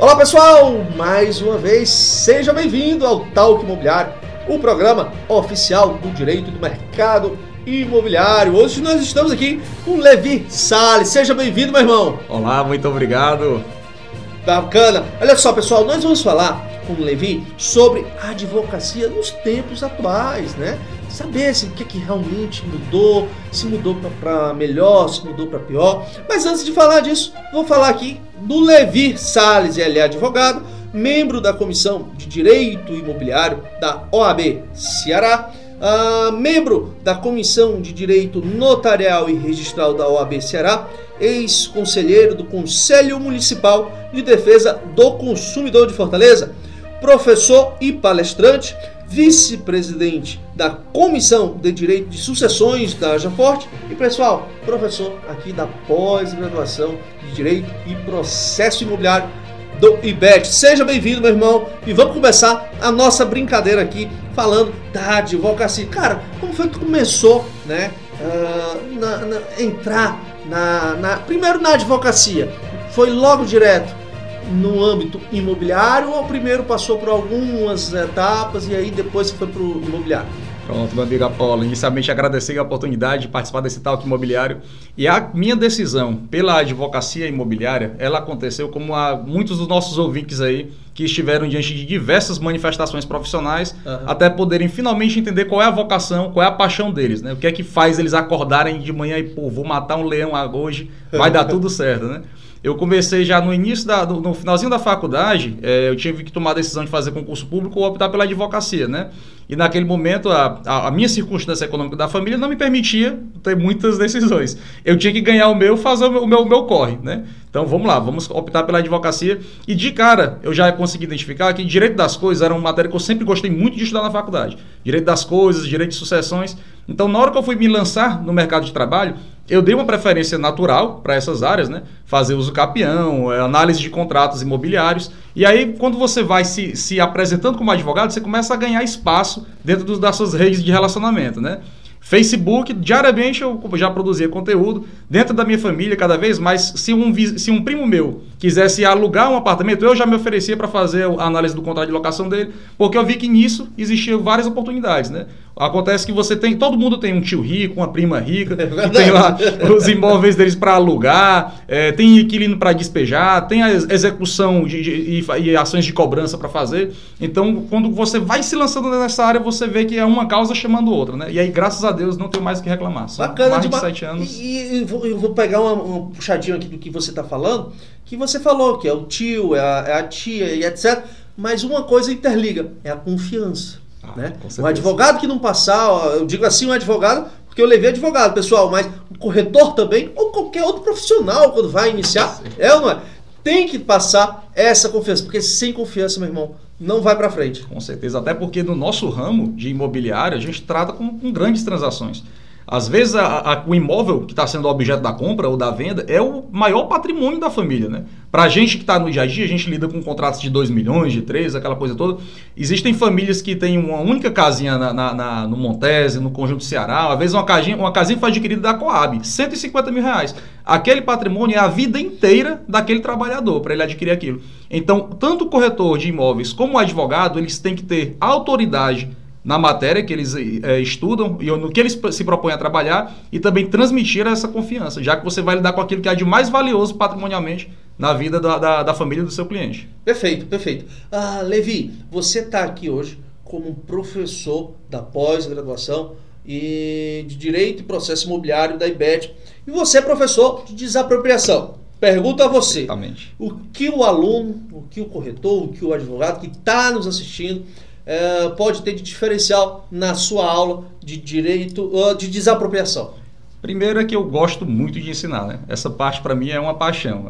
Olá pessoal, mais uma vez seja bem-vindo ao Talk Imobiliário, o programa oficial do direito do mercado imobiliário. Hoje nós estamos aqui com Levi Salles. Seja bem-vindo, meu irmão. Olá, muito obrigado. Bacana. Olha só, pessoal, nós vamos falar com o Levi sobre a advocacia nos tempos atuais, né? Saber se o que, que realmente mudou, se mudou para melhor, se mudou para pior. Mas antes de falar disso, vou falar aqui do Levi Salles, ele é advogado, membro da Comissão de Direito Imobiliário da OAB Ceará, uh, membro da Comissão de Direito Notarial e Registral da OAB Ceará, ex-conselheiro do Conselho Municipal de Defesa do Consumidor de Fortaleza, professor e palestrante, vice-presidente da Comissão de Direito de Sucessões da Jaforte e, pessoal, professor aqui da pós-graduação de Direito e Processo Imobiliário do IBET. Seja bem-vindo, meu irmão, e vamos começar a nossa brincadeira aqui falando da advocacia. Cara, como foi que começou, né, uh, na, na, entrar na, na, primeiro na advocacia? Foi logo direto no âmbito imobiliário ou primeiro passou por algumas etapas e aí depois foi para o imobiliário? Pronto, meu amigo Apolo. Inicialmente agradecer a oportunidade de participar desse talk imobiliário. E a minha decisão pela advocacia imobiliária, ela aconteceu como a muitos dos nossos ouvintes aí que estiveram diante de diversas manifestações profissionais, uhum. até poderem finalmente entender qual é a vocação, qual é a paixão deles, né? O que é que faz eles acordarem de manhã e, pô, vou matar um leão hoje, vai dar tudo certo, né? Eu comecei já no início, da, no finalzinho da faculdade, é, eu tive que tomar a decisão de fazer concurso público ou optar pela advocacia, né? E naquele momento, a, a, a, minha circunstância econômica da família não me permitia ter muitas decisões. Eu tinha que ganhar o meu, fazer o meu, o meu, o meu corre, né? Então vamos lá, vamos optar pela advocacia. E de cara, eu já consegui identificar que direito das coisas era uma matéria que eu sempre gostei muito de estudar na faculdade. Direito das coisas, direito de sucessões. Então, na hora que eu fui me lançar no mercado de trabalho, eu dei uma preferência natural para essas áreas, né? Fazer uso capião, é, análise de contratos imobiliários. E aí, quando você vai se, se apresentando como advogado, você começa a ganhar espaço dentro das suas redes de relacionamento, né? Facebook, diariamente eu já produzia conteúdo dentro da minha família, cada vez mais. Se um, se um primo meu quisesse alugar um apartamento, eu já me oferecia para fazer a análise do contrato de locação dele, porque eu vi que nisso existiam várias oportunidades, né? Acontece que você tem, todo mundo tem um tio rico, uma prima rica, é que tem lá os imóveis deles para alugar, é, tem inquilino para despejar, tem a execução de, de, e, e, ações de cobrança para fazer. Então, quando você vai se lançando nessa área, você vê que é uma causa chamando outra, né? E aí, graças a Deus, não tenho mais o que reclamar. São Bacana mais de sete anos. E, e vou, eu vou pegar um puxadinho aqui do que você está falando, que você falou que é o tio, é a, é a tia e etc. Mas uma coisa interliga, é a confiança. Ah, né? Um advogado que não passar, eu digo assim, um advogado, porque eu levei advogado, pessoal, mas o corretor também, ou qualquer outro profissional, quando vai iniciar, Sim. é ou não é? Tem que passar essa confiança, porque sem confiança, meu irmão, não vai para frente. Com certeza, até porque no nosso ramo de imobiliário, a gente trata com, com grandes transações. Às vezes a, a, o imóvel que está sendo objeto da compra ou da venda é o maior patrimônio da família, né? Para a gente que está no dia a dia, a gente lida com contratos de 2 milhões, de 3, aquela coisa toda. Existem famílias que têm uma única casinha na, na, na, no Montese, no Conjunto Ceará, às vezes uma casinha, uma casinha foi adquirida da Coab, 150 mil reais. Aquele patrimônio é a vida inteira daquele trabalhador para ele adquirir aquilo. Então, tanto o corretor de imóveis como o advogado, eles têm que ter autoridade na matéria que eles é, estudam e no que eles se propõem a trabalhar e também transmitir essa confiança, já que você vai lidar com aquilo que há de mais valioso patrimonialmente na vida da, da, da família do seu cliente. Perfeito, perfeito. Ah, Levi, você está aqui hoje como professor da pós-graduação e de Direito e Processo Imobiliário da IBET e você é professor de desapropriação. Pergunto a você, Exatamente. o que o aluno, o que o corretor, o que o advogado que está nos assistindo é, pode ter de diferencial na sua aula de direito de desapropriação? Primeiro é que eu gosto muito de ensinar, né? Essa parte para mim é uma paixão.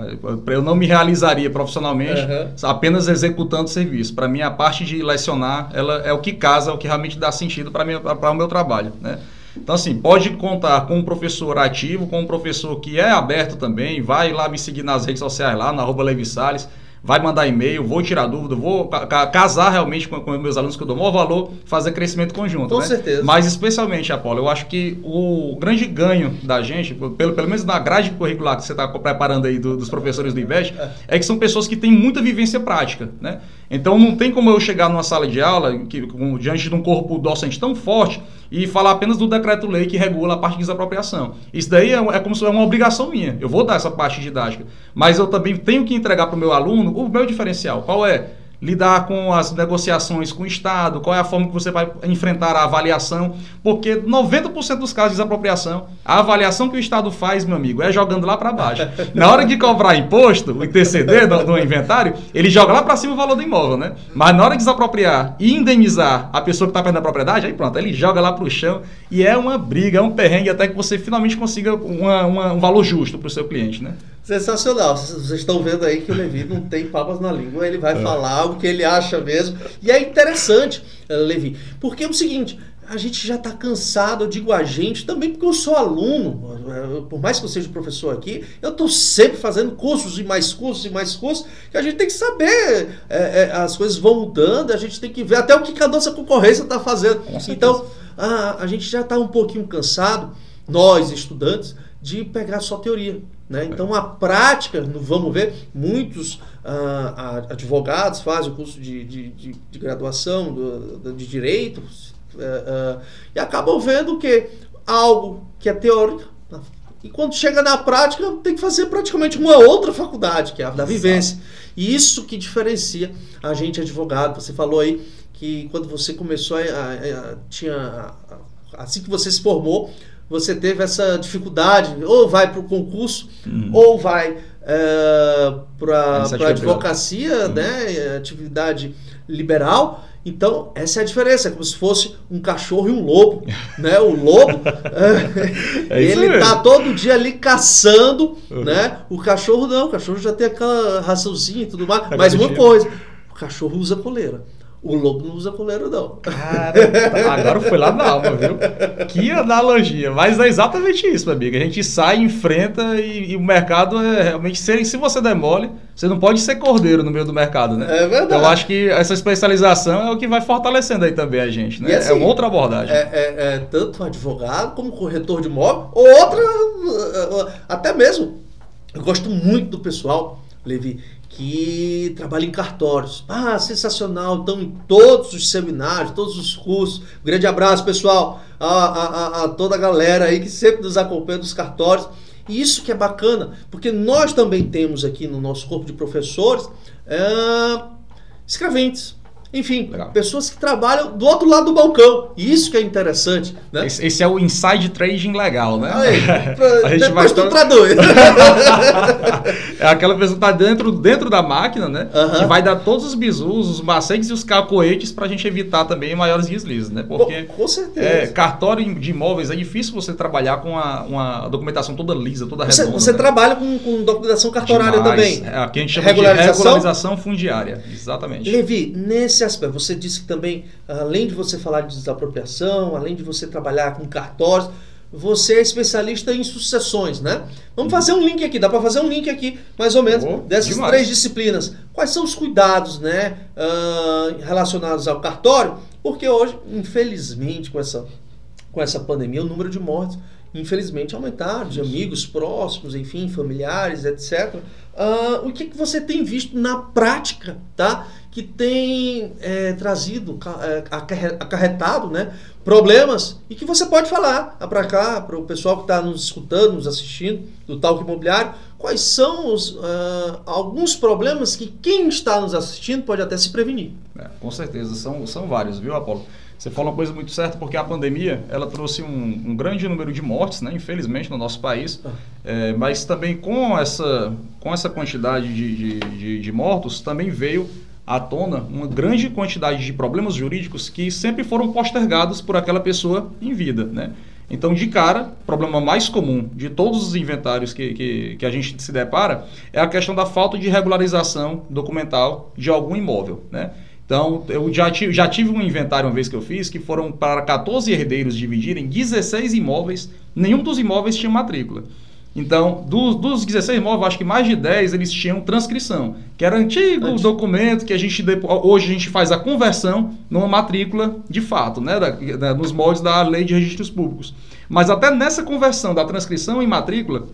Eu não me realizaria profissionalmente uhum. apenas executando serviço. Para mim a parte de lecionar, ela é o que casa, é o que realmente dá sentido para o meu trabalho, né? Então, assim, pode contar com um professor ativo, com um professor que é aberto também, vai lá me seguir nas redes sociais lá, na arroba Levi Salles vai mandar e-mail, vou tirar dúvida, vou ca casar realmente com, com, meus alunos que eu dou maior valor, fazer crescimento conjunto. Com né? certeza. Mas especialmente, Apolo, eu acho que o grande ganho da gente, pelo, pelo menos na grade curricular que você está preparando aí do, dos professores do IBEST, é que são pessoas que têm muita vivência prática. Né? Então não tem como eu chegar numa sala de aula que, com, diante de um corpo docente tão forte e falar apenas do decreto-lei que regula a parte de desapropriação. Isso daí é, é como se fosse uma obrigação minha. Eu vou dar essa parte didática. Mas eu também tenho que entregar para o meu aluno o meu diferencial. Qual é? Lidar com as negociações com o Estado, qual é a forma que você vai enfrentar a avaliação, porque 90% dos casos de desapropriação, a avaliação que o Estado faz, meu amigo, é jogando lá para baixo. Na hora de cobrar imposto, o ITCD do, do inventário, ele joga lá para cima o valor do imóvel, né? Mas na hora de desapropriar e indenizar a pessoa que está perdendo a propriedade, aí pronto, ele joga lá para o chão e é uma briga, é um perrengue até que você finalmente consiga uma, uma, um valor justo para o seu cliente, né? Sensacional. Vocês estão vendo aí que o Levi não tem papas na língua, ele vai é. falar o que ele acha mesmo. E é interessante, eh, Levi, porque é o seguinte, a gente já está cansado, eu digo a gente, também porque eu sou aluno, eh, por mais que eu seja professor aqui, eu estou sempre fazendo cursos e mais cursos e mais cursos, que a gente tem que saber, é, é, as coisas vão mudando, a gente tem que ver até o que a nossa concorrência está fazendo. Então, a, a gente já está um pouquinho cansado, nós estudantes, de pegar só teoria. Né? Então, a prática, vamos ver, muitos ah, advogados fazem o curso de, de, de, de graduação do, de direito ah, ah, e acabam vendo que algo que é teórico, e quando chega na prática, tem que fazer praticamente uma outra faculdade, que é a da vivência. E isso que diferencia a gente advogado. Você falou aí que quando você começou a, a, a tinha assim que você se formou, você teve essa dificuldade, ou vai para o concurso, uhum. ou vai é, para a advocacia, uhum. né, atividade liberal. Então, essa é a diferença, é como se fosse um cachorro e um lobo. Né? O lobo, é ele está todo dia ali caçando, uhum. né? o cachorro não, o cachorro já tem aquela raçãozinha e tudo mais. Mas uma coisa, o cachorro usa coleira. O lobo não usa coleira, não. Cara, agora foi lá na alma, viu? Que analogia. Mas é exatamente isso, meu amigo. A gente sai, enfrenta e, e o mercado é realmente. Se, se você demole, você não pode ser cordeiro no meio do mercado, né? É verdade. Então eu acho que essa especialização é o que vai fortalecendo aí também a gente, né? Assim, é uma outra abordagem. É, é, é tanto advogado como corretor de imóvel, ou outra, até mesmo. Eu gosto muito do pessoal, Levi, que trabalha em cartórios. Ah, sensacional! Estão em todos os seminários, todos os cursos. Um grande abraço, pessoal, a, a, a, toda a galera aí que sempre nos acompanha dos cartórios. E isso que é bacana, porque nós também temos aqui no nosso corpo de professores é, escreventes enfim, Legal. pessoas que trabalham do outro lado do balcão. Isso que é interessante. Né? Esse, esse é o inside trading legal, né? Aí, pra, a gente vai tu traduz. é aquela pessoa que está dentro, dentro da máquina, né? Que vai dar todos os bisus, os macetes e os cacoetes para a gente evitar também maiores deslizes, né? Porque com certeza. É, cartório de imóveis é difícil você trabalhar com a, uma documentação toda lisa, toda você, redonda. Você né? trabalha com, com documentação cartorária Demais. também. É, aqui a gente chama regularização? de regularização fundiária. Exatamente. Levi, nesse esse aspecto. Você disse que também, além de você falar de desapropriação, além de você trabalhar com cartórios, você é especialista em sucessões, né? Vamos fazer um link aqui, dá para fazer um link aqui, mais ou menos, oh, dessas demais. três disciplinas. Quais são os cuidados, né, uh, relacionados ao cartório? Porque hoje, infelizmente, com essa, com essa pandemia, o número de mortes, infelizmente, aumentaram, de amigos próximos, enfim, familiares, etc. Uh, o que, que você tem visto na prática, tá? Que tem é, trazido, é, acarretado né, problemas e que você pode falar para cá, para o pessoal que está nos escutando, nos assistindo, do Talk Imobiliário, quais são os, uh, alguns problemas que quem está nos assistindo pode até se prevenir. É, com certeza, são, são vários, viu, Apolo? Você falou uma coisa muito certa, porque a pandemia ela trouxe um, um grande número de mortes, né, infelizmente, no nosso país, ah. é, mas também com essa, com essa quantidade de, de, de, de mortos, também veio à tona uma grande quantidade de problemas jurídicos que sempre foram postergados por aquela pessoa em vida, né? Então, de cara, o problema mais comum de todos os inventários que, que, que, a gente se depara é a questão da falta de regularização documental de algum imóvel, né? Então, eu já tive, já tive um inventário uma vez que eu fiz que foram para 14 herdeiros dividirem 16 imóveis, nenhum dos imóveis tinha matrícula. Então, dos, dos 16 imóveis, acho que mais de 10 eles tinham transcrição, que era antigo Antes. documento que a gente hoje a gente faz a conversão numa matrícula de fato, né, da, da, nos moldes da Lei de Registros Públicos. Mas até nessa conversão da transcrição em matrícula,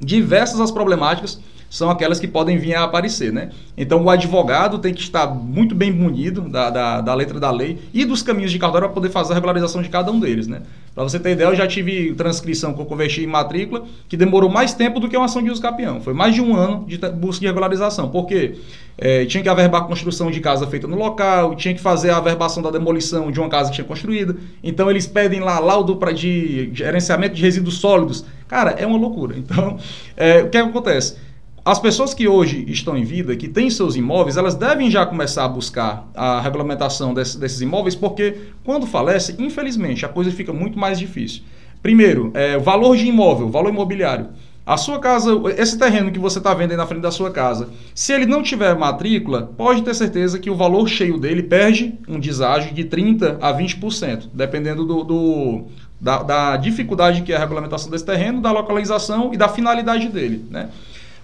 diversas as problemáticas são aquelas que podem vir a aparecer, né? Então o advogado tem que estar muito bem munido da, da, da letra da lei e dos caminhos de cartório para poder fazer a regularização de cada um deles, né? Para você ter ideia, eu já tive transcrição que eu converti em matrícula que demorou mais tempo do que uma ação de uso capião. Foi mais de um ano de busca de regularização. Por quê? É, tinha que averbar a construção de casa feita no local, tinha que fazer a averbação da demolição de uma casa que tinha construída. Então eles pedem lá laudo pra, de gerenciamento de resíduos sólidos. Cara, é uma loucura. Então, é, o que, é que acontece? As pessoas que hoje estão em vida, que têm seus imóveis, elas devem já começar a buscar a regulamentação desse, desses imóveis, porque quando falece, infelizmente, a coisa fica muito mais difícil. Primeiro, é, valor de imóvel, valor imobiliário. A sua casa, esse terreno que você está vendo aí na frente da sua casa, se ele não tiver matrícula, pode ter certeza que o valor cheio dele perde um deságio de 30% a 20%, dependendo do, do da, da, dificuldade que é a regulamentação desse terreno, da localização e da finalidade dele. Né?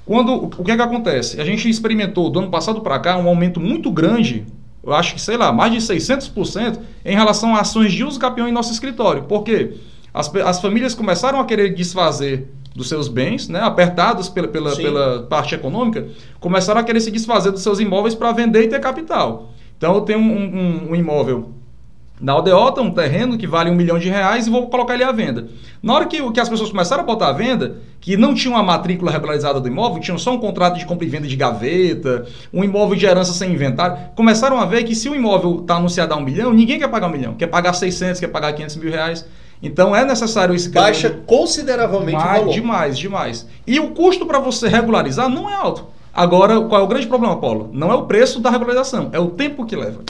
Quando, o que é que acontece? A gente experimentou do ano passado para cá um aumento muito grande, eu acho que, sei lá, mais de 600% em relação a ações de uso capião em nosso escritório. Por quê? As, as famílias começaram a querer desfazer dos seus bens, né, apertados pela, pela, pela parte econômica, começaram a querer se desfazer dos seus imóveis para vender e ter capital. Então eu tenho um, um, um imóvel na aldeota, um terreno que vale um milhão de reais e vou colocar ele à venda. Na hora que, que as pessoas começaram a botar à venda, que não tinham a matrícula regularizada do imóvel, tinham só um contrato de compra e venda de gaveta, um imóvel de herança sem inventário, começaram a ver que se o imóvel está anunciado a um milhão, ninguém quer pagar um milhão, quer pagar 600, quer pagar 500 mil reais. Então é necessário esse Baixa consideravelmente o valor. Demais, demais. E o custo para você regularizar não é alto. Agora, qual é o grande problema, Paulo? Não é o preço da regularização, é o tempo que leva.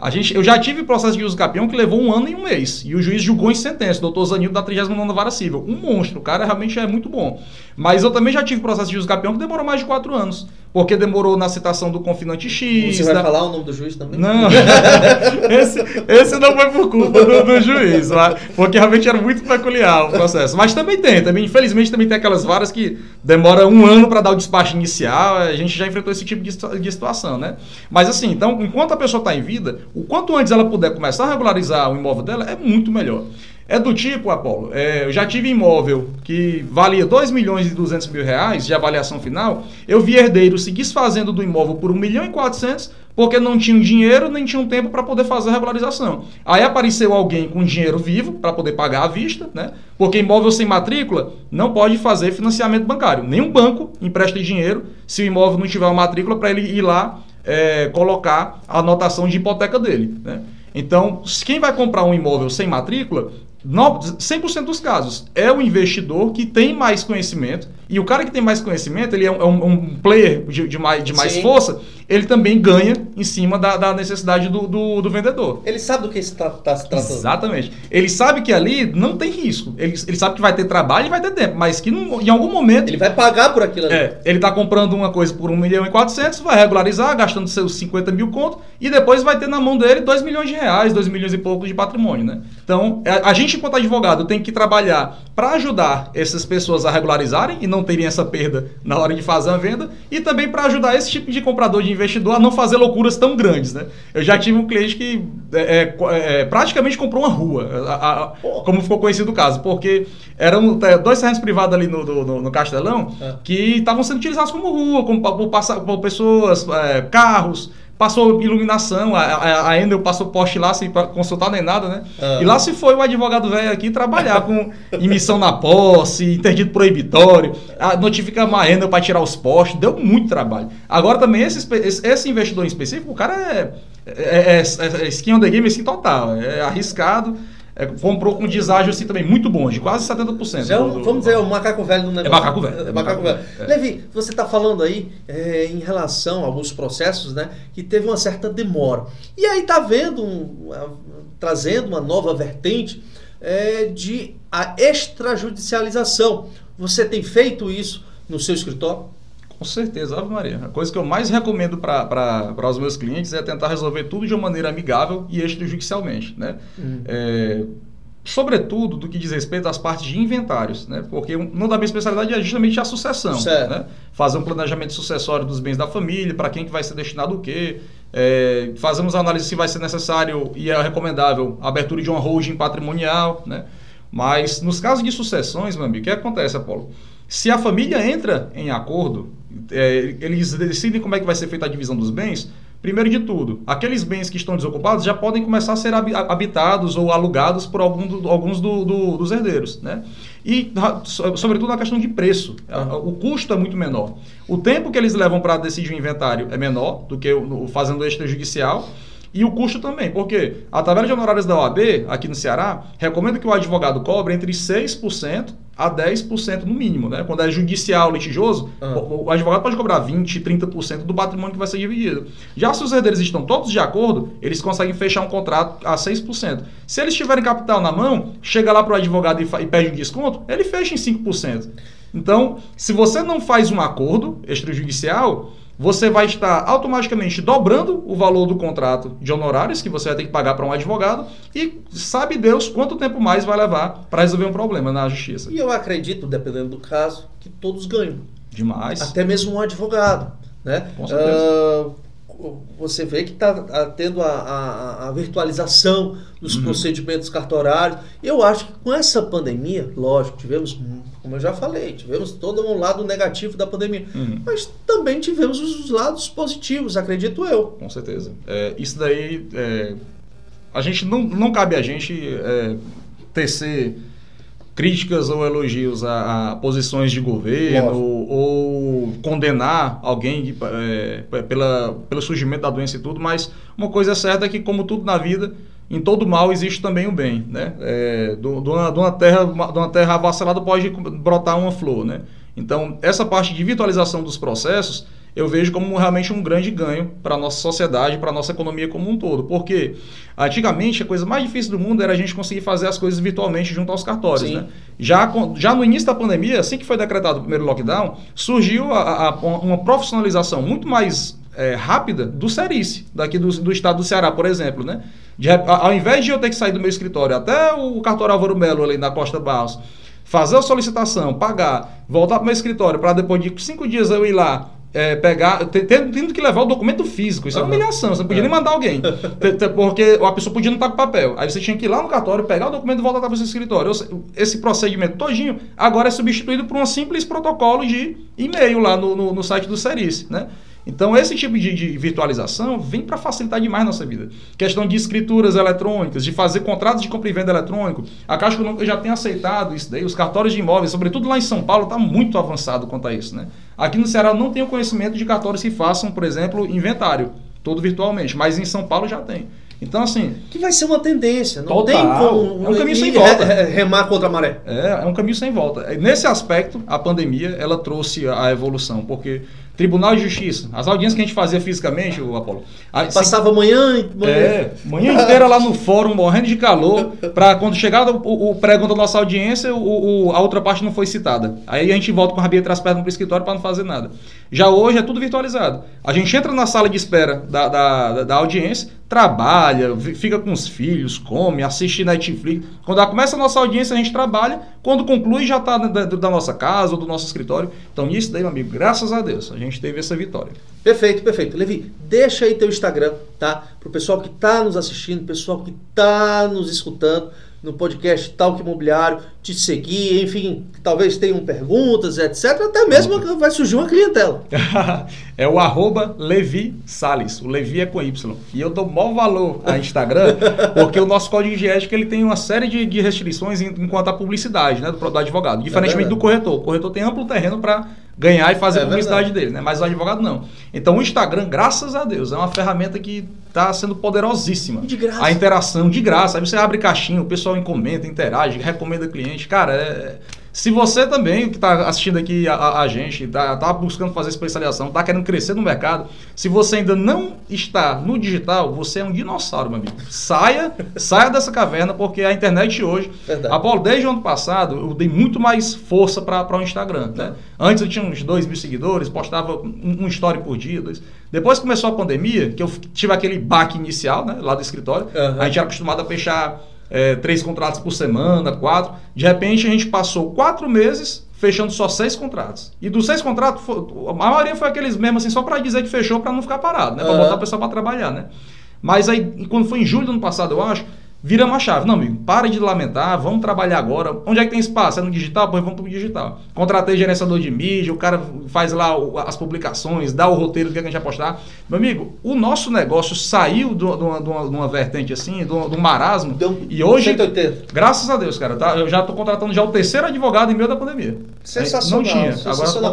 A gente, eu já tive processo de uso capião que levou um ano e um mês. E o juiz julgou em sentença, doutor Zanildo da 39 Vara Civil. Um monstro, o cara realmente é muito bom. Mas eu também já tive processo de uso capião que demorou mais de quatro anos. Porque demorou na citação do confinante X. Você vai da... falar o nome do juiz também? Não. esse, esse não foi por culpa do, do, juiz, porque realmente era muito peculiar o processo. Mas também tem, também, infelizmente também tem aquelas varas que demora um ano para dar o despacho inicial. A gente já enfrentou esse tipo de, de situação, né? Mas assim, então, enquanto a pessoa está em vida, o quanto antes ela puder começar a regularizar o imóvel dela, é muito melhor. É do tipo, Apolo, é, eu já tive imóvel que valia 2 milhões e 200 mil reais de avaliação final, eu vi herdeiro se desfazendo do imóvel por 1 milhão e 400 porque não tinham dinheiro nem tinham tempo para poder fazer a regularização. Aí apareceu alguém com dinheiro vivo para poder pagar à vista, né? Porque imóvel sem matrícula não pode fazer financiamento bancário. Nenhum banco empresta dinheiro se o imóvel não tiver uma matrícula para ele ir lá é, colocar a anotação de hipoteca dele, né? Então, quem vai comprar um imóvel sem matrícula 100% dos casos, é o investidor que tem mais conhecimento. E o cara que tem mais conhecimento, ele é um, é um player de, de, mais, de mais força, ele também ganha em cima da, da necessidade do, do, do, vendedor. Ele sabe do que está tá se tratando. Exatamente. Ele sabe que ali não tem risco. Ele, ele sabe que vai ter trabalho e vai ter tempo, mas que não, em algum momento... Ele vai pagar por aquilo ali. É, ele está comprando uma coisa por 1 milhão e 400, vai regularizar, gastando seus 50 mil conto, e depois vai ter na mão dele 2 milhões de reais, 2 milhões e pouco de patrimônio, né? Então, a, a gente, enquanto advogado, tem que trabalhar para ajudar essas pessoas a regularizarem e não terem essa perda na hora de fazer a venda, e também para ajudar esse tipo de comprador de investidor a não fazer loucuras tão grandes, né? Eu já tive um cliente que é, é, é praticamente comprou uma rua, a, a, como ficou conhecido o caso, porque eram é, dois terrenos privados ali no, no, no Castelão é. que estavam sendo utilizados como rua, como por, por pessoas, é, carros, passou iluminação, a, a, a Endel passou poste lá sem consultar nem nada, né? Uhum. E lá se foi o advogado velho aqui trabalhar com emissão na posse, interdito proibitório, a, notificar a Endel para tirar os postes, deu muito trabalho. Agora também esse, esse, investidor em específico, o cara é, é, é, é, é skin on the game assim total, é arriscado. É, comprou com um deságio assim também muito bom, de quase 70%. É um, vamos dizer, o macaco velho no negócio. É macaco velho. É, é macaco, velho. É. Levi, você está falando aí é, em relação a alguns processos, né, que teve uma certa demora. E aí está vendo, um, trazendo uma nova vertente é, de a extrajudicialização. Você tem feito isso no seu escritório? Com certeza, Ave Maria. A coisa que eu mais recomendo para os meus clientes é tentar resolver tudo de uma maneira amigável e extrajudicialmente. Né? Uhum. É, sobretudo do que diz respeito às partes de inventários, né? Porque uma da minha especialidade é justamente a sucessão, Certo. né? Fazer um planejamento sucessório dos bens da família, para quem que vai ser destinado o quê, é, fazemos a análise se vai ser necessário e é recomendável a abertura de uma holding patrimonial, né? Mas nos casos de sucessões, meu amigo, o que acontece, Apolo? Se a família entra em acordo, é, eles decidem como é que vai ser feita a divisão dos bens, primeiro de tudo, aqueles bens que estão desocupados já podem começar a ser habi- habitados ou alugados por algum do- alguns do- do- dos herdeiros, né? E, sobretudo, na questão de preço. A- O custo é muito menor. O tempo que eles levam para decidir o inventário é menor do que o, o fazendo extrajudicial. E o custo também, porque a tabela de honorários da OAB, aqui no Ceará, recomenda que o advogado cobre entre 6% a 10% no mínimo, né? Quando é judicial, litigioso, Ah. o, advogado pode cobrar 20%, 30% do patrimônio que vai ser dividido. Já se os herdeiros estão todos de acordo, eles conseguem fechar um contrato a 6%. Se eles tiverem capital na mão, chega lá para o advogado e, e pede um desconto, ele fecha em 5%. Então, se você não faz um acordo extrajudicial, você vai estar automaticamente dobrando o valor do contrato de honorários que você vai ter que pagar para um advogado e sabe Deus quanto tempo mais vai levar para resolver um problema na justiça. E eu acredito, dependendo do caso, que todos ganham. Demais. Até mesmo um advogado. Né? Com certeza. Ah, você vê que está tendo a, a- a virtualização dos Uhum. procedimentos cartorários. Eu acho que com essa pandemia, lógico, tivemos, como eu já falei, tivemos todo um lado negativo da pandemia. Uhum. Mas também tivemos os lados positivos, acredito eu. Com certeza. É, isso daí, é, a gente não, não cabe a gente é, tecer críticas ou elogios a, a posições de governo ou, ou condenar alguém é, pela, pelo surgimento da doença e tudo, mas uma coisa certa é que, como tudo na vida, em todo mal existe também o bem, né? É, do- de, uma, de uma terra, de uma terra avassalada pode brotar uma flor, né? Então, essa parte de virtualização dos processos, eu vejo como realmente um grande ganho para a nossa sociedade, para a nossa economia como um todo. Porque antigamente a coisa mais difícil do mundo era a gente conseguir fazer as coisas virtualmente junto aos cartórios. Sim. Né? Já, já no início da pandemia, assim que foi decretado o primeiro lockdown, surgiu a- a- uma profissionalização muito mais é, rápida do Serice, daqui do, do estado do Ceará, por exemplo. Né? De ao invés de eu ter que sair do meu escritório até o cartório Álvaro Melo ali na Costa Barros, fazer a solicitação, pagar, voltar para o meu escritório para depois de cinco dias eu ir lá é, pegar, te- te- tendo que levar o documento físico. Isso é uma Aham. humilhação, você não podia É. nem mandar alguém. Porque a pessoa podia não estar com papel. Aí você tinha que ir lá no cartório, pegar o documento e voltar para o seu escritório. Esse procedimento todinho agora é substituído por um simples protocolo de e-mail lá no, no, no site do Serice, né? Então, esse tipo de, de virtualização vem para facilitar demais a nossa vida. Questão de escrituras eletrônicas, de fazer contratos de compra e venda eletrônico. A Caixa Econômica já tem aceitado isso daí. Os cartórios de imóveis, sobretudo lá em São Paulo, está muito avançado quanto a isso. Né? Aqui no Ceará não tenho conhecimento de cartórios que façam, por exemplo, inventário, todo virtualmente. Mas em São Paulo já tem. Então, assim, Que vai ser uma tendência. Não Total. tem como É um caminho sem volta. re- re- remar contra a maré. É, é um caminho sem volta. Nesse aspecto, a pandemia ela trouxe a evolução, porque Tribunal de Justiça, as audiências que a gente fazia fisicamente, o Apolo, a- se- Passava manhã, manhã é, manhã inteira lá no fórum, morrendo de calor, para quando chegar o, o pregão da nossa audiência, o, o- a outra parte não foi citada. Aí a gente volta com a rabia as pernas pro escritório para não fazer nada. Já hoje é tudo virtualizado. A gente entra na sala de espera da, da, da- audiência, trabalha, fica com os filhos, come, assiste Netflix. Quando começa a nossa audiência, a gente trabalha. Quando conclui, já está dentro da nossa casa ou do nosso escritório. Então, nisso daí, meu amigo, graças a Deus, a gente teve essa vitória. Perfeito, perfeito. Levi, deixa aí teu Instagram, tá? Pro pessoal que tá nos assistindo, pessoal que tá nos escutando no podcast Talk Imobiliário, te seguir, enfim, que talvez tenham perguntas, etc. Até mesmo que vai surgir uma clientela. é o arroba Levi Salles. O Levi é com Y. E eu dou maior valor a Instagram, porque o nosso código de ética ele tem uma série de, de restrições em, enquanto à publicidade né, do, do advogado. Diferentemente verdade. do corretor. O corretor tem amplo terreno para ganhar e fazer É a publicidade dele, né? Mas o advogado não. Então o Instagram, graças a Deus, é uma ferramenta que está sendo poderosíssima. De graça. A interação de graça. Aí você abre caixinha, o pessoal comenta, interage, recomenda cliente. Cara, é. Se você também, que está assistindo aqui a, a- a gente, está tá buscando fazer especialização, está querendo crescer no mercado, se você ainda não está no digital, você é um dinossauro, meu amigo. Saia, saia dessa caverna, porque a internet hoje. Verdade. Apolo, desde o ano passado, eu dei muito mais força para o Instagram. Né? Antes eu tinha uns 2 mil seguidores, postava um, um story por dia. Dois. Depois começou a pandemia, que eu tive aquele baque inicial né, lá do escritório, Aham. a gente era acostumado a fechar é, três contratos por semana, quatro. De repente a gente passou quatro meses fechando só seis contratos. E dos seis contratos, a maioria foi aqueles mesmos assim, só para dizer que fechou para não ficar parado, né? Para botar a pessoa para trabalhar, né? Mas aí, quando foi em julho do ano passado, eu acho, viramos a chave. Não, amigo, para de lamentar, vamos trabalhar agora. Onde é que tem espaço? É no digital? Pois vamos para o digital. Contratei gerenciador de mídia, o cara faz lá as publicações, dá o roteiro do que a gente vai postar. Meu amigo, o nosso negócio saiu de uma, de uma, de uma vertente assim, de um, marasmo. Deu e hoje, 180. graças a Deus, cara, tá? eu já estou contratando já o terceiro advogado em meio da pandemia. Sensacional. Não tinha, sensacional. agora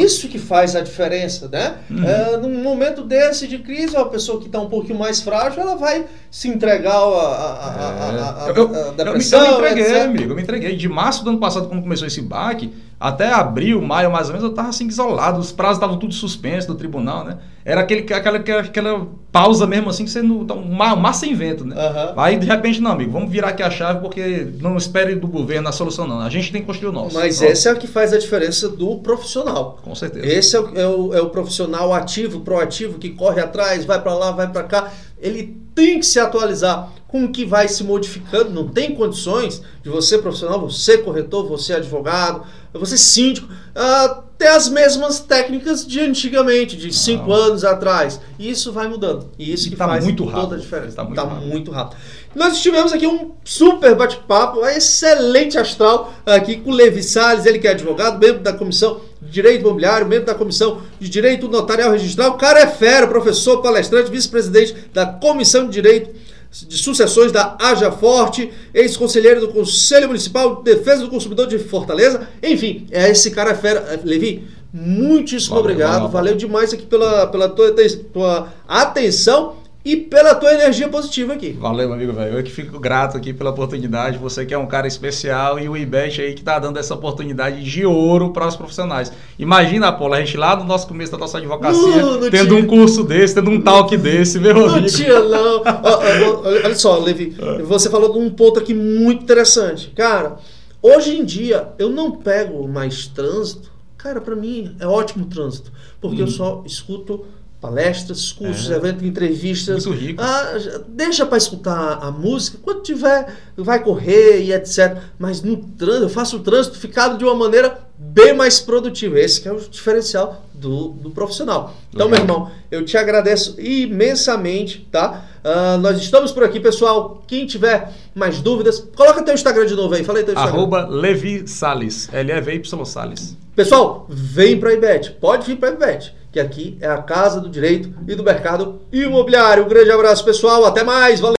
Isso que faz a diferença, né? Uhum. É, num momento desse de crise, a pessoa que está um pouquinho mais frágil, ela vai se entregar a, a a, a, a, eu, depressão. Eu me, eu me entreguei, etc. amigo. Eu me entreguei. De março do ano passado, quando começou esse baque, até abril, maio mais ou menos, eu estava assim isolado. Os prazos estavam tudo suspensos do tribunal, né? Era aquele, aquela, aquela pausa mesmo assim, sendo tá um mar, sem vento, né? Uhum. Aí de repente, não, amigo, vamos virar aqui a chave porque não espere do governo a solução, não. A gente tem que construir o nosso. Mas Pronto. esse é o que faz a diferença do profissional. Com certeza. Esse é o, é o, é o profissional ativo, proativo, que corre atrás, vai para lá, vai para cá. Ele tem que se atualizar com o que vai se modificando. Não tem condições de você, profissional, você corretor, você advogado, você síndico, ter as mesmas técnicas de antigamente, de cinco ah. anos atrás. E isso vai mudando. E isso que tá faz muito rápido. toda a diferença. Está muito, tá rápido. muito rápido. Nós tivemos aqui um super bate-papo, um excelente astral aqui com o Levi Salles, ele que é advogado, membro da comissão de Direito Imobiliário, membro da comissão de Direito Notarial Registral. O cara é fera, professor, palestrante, vice-presidente da Comissão de Direito de Sucessões da Haja Forte, ex-conselheiro do Conselho Municipal de Defesa do Consumidor de Fortaleza. Enfim, é esse cara é fera. Levi, muitíssimo valeu, obrigado. Valeu, valeu demais aqui pela, pela tua, tua atenção e pela tua energia positiva aqui. Valeu, meu amigo, velho. Eu que fico grato aqui pela oportunidade. Você que é um cara especial e o IBET aí que tá dando essa oportunidade de ouro para os profissionais. Imagina, Apolo, a gente lá no nosso começo da nossa advocacia, não, não tendo tinha. um curso desse, tendo um talk desse, meu não amigo. Não tinha, não. Olha só, Levi, você falou de um ponto aqui muito interessante. Cara, hoje em dia eu não pego mais trânsito. Cara, para mim é ótimo trânsito, porque hum. eu só escuto palestras, cursos, é. eventos, entrevistas. Muito rico. Ah, deixa para escutar a música. Quando tiver, vai correr e etc. Mas no trânsito, eu faço o trânsito ficado de uma maneira bem mais produtiva. Esse é o diferencial do, do profissional. Então, Legal. meu irmão, eu te agradeço imensamente, tá? Uh, nós estamos por aqui, pessoal. Quem tiver mais dúvidas, coloca teu Instagram de novo aí. Fala aí teu Instagram. Arroba Levi Salles. L-E-V-Y Salles. Pessoal, vem para a IBET. Pode vir para a IBET que aqui é a casa do direito e do mercado imobiliário. Um grande abraço, pessoal. Até mais. Valeu.